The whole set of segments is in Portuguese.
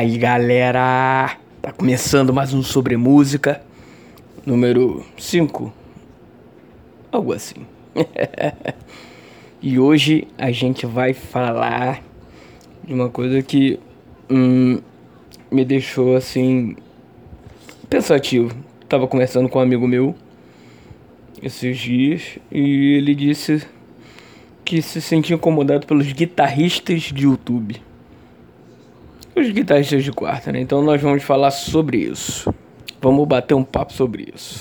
Aí galera, tá começando mais um sobre música, número 5, algo assim. e hoje a gente vai falar de uma coisa que hum, me deixou assim pensativo. Tava conversando com um amigo meu esses dias e ele disse que se sentia incomodado pelos guitarristas de YouTube os guitarristas de quarta, né? Então nós vamos falar sobre isso. Vamos bater um papo sobre isso.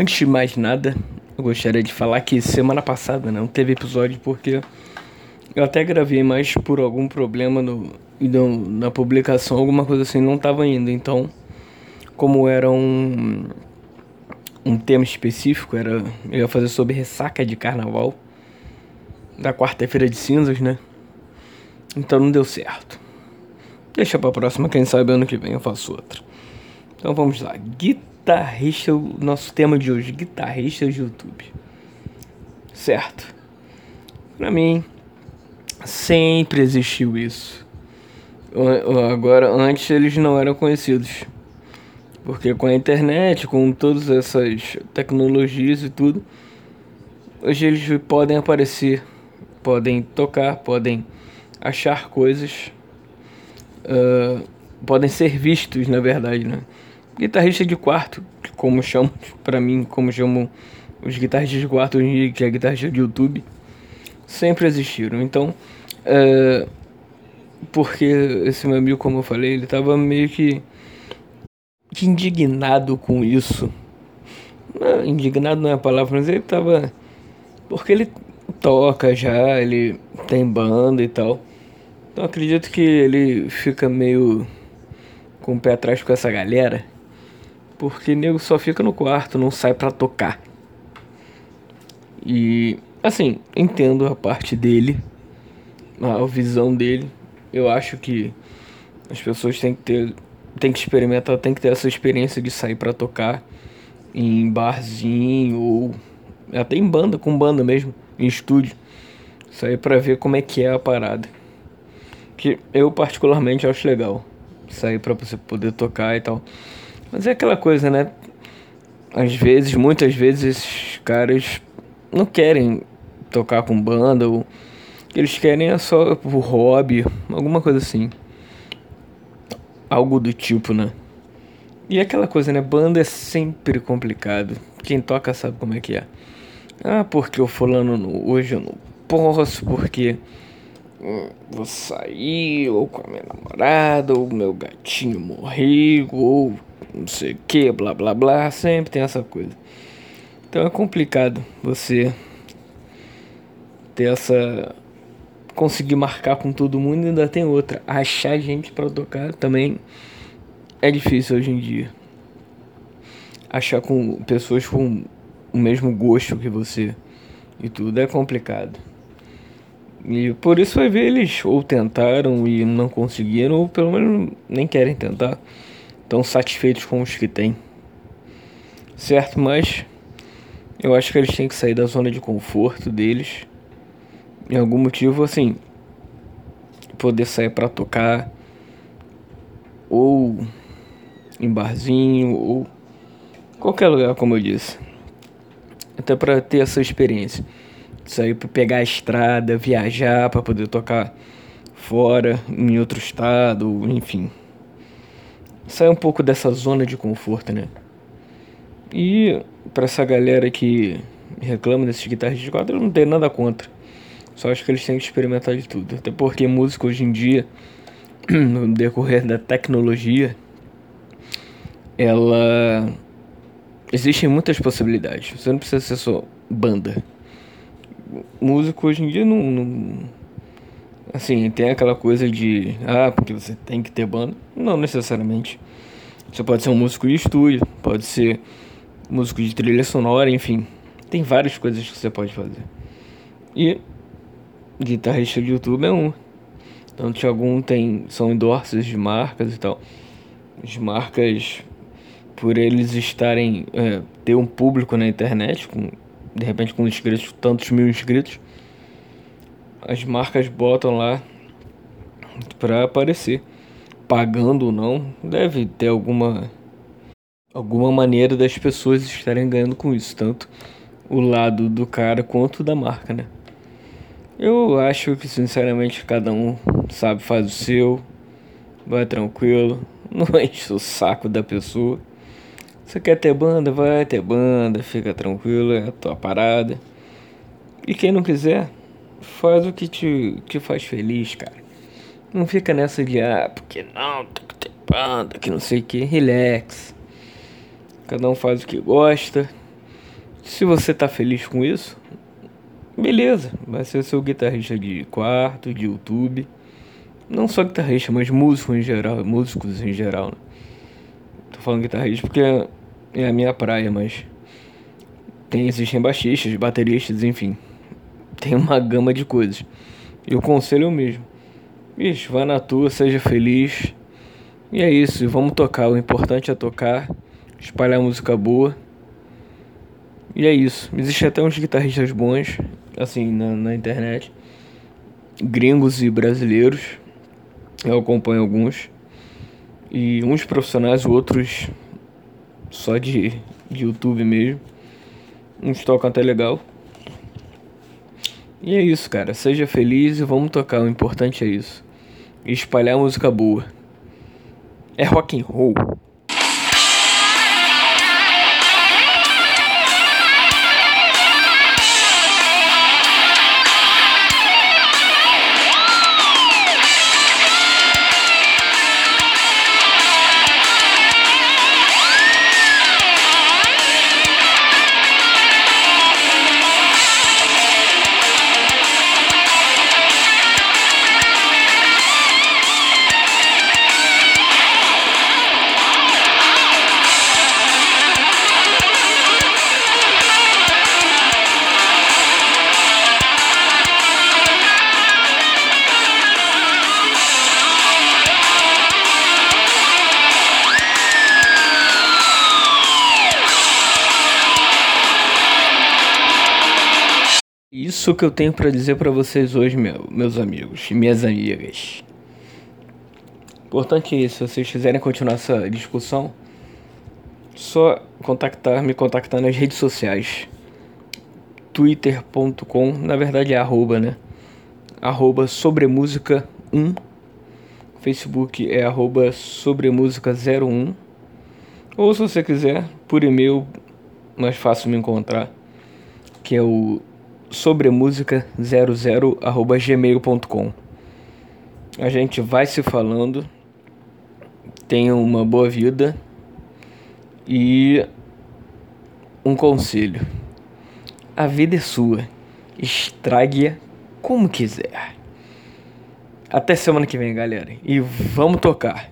Antes de mais nada, eu gostaria de falar que semana passada não teve episódio porque eu até gravei, mas por algum problema no, no na publicação, alguma coisa assim, não estava indo. Então, como era um, um tema específico, era eu ia fazer sobre ressaca de carnaval da quarta-feira de cinzas, né? Então não deu certo. Deixa pra próxima, quem sabe ano que vem eu faço outra. Então vamos lá. Guitarra guitarrista, o nosso tema de hoje, guitarristas de YouTube. Certo. Pra mim, sempre existiu isso. Agora, antes eles não eram conhecidos. Porque com a internet, com todas essas tecnologias e tudo, hoje eles podem aparecer, podem tocar, podem achar coisas, uh, podem ser vistos, na verdade, né? Guitarrista de quarto, como chamam para mim, como chamam os guitarristas de quarto que é guitarrista de YouTube, sempre existiram. Então, é, porque esse meu amigo, como eu falei, ele tava meio que, que indignado com isso. Não, indignado não é a palavra, mas ele tava. Porque ele toca já, ele tem banda e tal. Então acredito que ele fica meio com o pé atrás com essa galera porque nego só fica no quarto, não sai para tocar. E assim, entendo a parte dele, a visão dele. Eu acho que as pessoas têm que ter, têm que experimentar, têm que ter essa experiência de sair para tocar em barzinho ou até em banda, com banda mesmo, em estúdio. Sair para ver como é que é a parada. Que eu particularmente acho legal. Sair para você poder tocar e tal. Mas é aquela coisa, né? Às vezes, muitas vezes, esses caras não querem tocar com banda ou eles querem é só por hobby, alguma coisa assim. Algo do tipo, né? E é aquela coisa, né? Banda é sempre complicado. Quem toca sabe como é que é. Ah, porque o fulano hoje eu não posso, porque vou sair, ou com a minha namorada, ou meu gatinho morreu, ou não sei o que, blá blá blá, sempre tem essa coisa. Então é complicado você ter essa. conseguir marcar com todo mundo e ainda tem outra. Achar gente para tocar também é difícil hoje em dia. Achar com pessoas com o mesmo gosto que você e tudo é complicado. E por isso vai ver eles ou tentaram e não conseguiram, ou pelo menos nem querem tentar tão satisfeitos com os que têm. Certo? Mas eu acho que eles têm que sair da zona de conforto deles. Em algum motivo, assim, poder sair para tocar ou em barzinho ou qualquer lugar, como eu disse. Até para ter essa experiência. Sair para pegar a estrada, viajar para poder tocar fora, em outro estado, enfim sair um pouco dessa zona de conforto, né? E para essa galera que reclama desses guitarristas de quadro, eu não tenho nada contra. Só acho que eles têm que experimentar de tudo. Até porque música hoje em dia, no decorrer da tecnologia, ela. Existem muitas possibilidades. Você não precisa ser só banda. Músico hoje em dia não, não Assim, tem aquela coisa de, ah, porque você tem que ter banda. Não necessariamente. Você pode ser um músico de estúdio, pode ser músico de trilha sonora, enfim. Tem várias coisas que você pode fazer. E guitarrista de YouTube é um. Então, algum tem são endorses de marcas e tal. As marcas, por eles estarem é, ter um público na internet, com de repente com inscritos, tantos mil inscritos, as marcas botam lá para aparecer, pagando ou não, deve ter alguma alguma maneira das pessoas estarem ganhando com isso, tanto o lado do cara quanto da marca, né? Eu acho que sinceramente cada um sabe faz o seu, vai tranquilo, não enche o saco da pessoa. Você quer ter banda? Vai ter banda, fica tranquilo, é a tua parada. E quem não quiser, faz o que te, te faz feliz, cara. Não fica nessa de, ah, porque não, tem que que não sei o que. Relax. Cada um faz o que gosta. Se você tá feliz com isso, beleza, vai ser seu guitarrista de quarto, de YouTube. Não só guitarrista, mas músico em geral, músicos em geral. Né? Tô falando guitarrista porque é a minha praia, mas tem existem baixistas, bateristas, enfim. Tem uma gama de coisas. E o conselho é o mesmo. Bicho, vá na tua, seja feliz. E é isso, vamos tocar. O importante é tocar, espalhar música boa. E é isso. Existem até uns guitarristas bons assim, na, na internet. Gringos e brasileiros. Eu acompanho alguns. E uns profissionais, outros só de, de YouTube mesmo. Uns tocam até legal. E é isso, cara. Seja feliz e vamos tocar. O importante é isso. espalhar música boa. É rock and roll. Isso que eu tenho para dizer para vocês hoje, meu, meus amigos e minhas amigas. Importante é isso, se vocês quiserem continuar essa discussão, só contactar, me contactar nas redes sociais. twitter.com, na verdade é arroba, né? Arroba sobremusica 1. Facebook é arroba sobremusica01. Ou se você quiser, por e-mail, mais fácil me encontrar, que é o sobre música 00@gmail.com. A gente vai se falando. Tenha uma boa vida e um conselho. A vida é sua. Estrague-a como quiser. Até semana que vem, galera. E vamos tocar.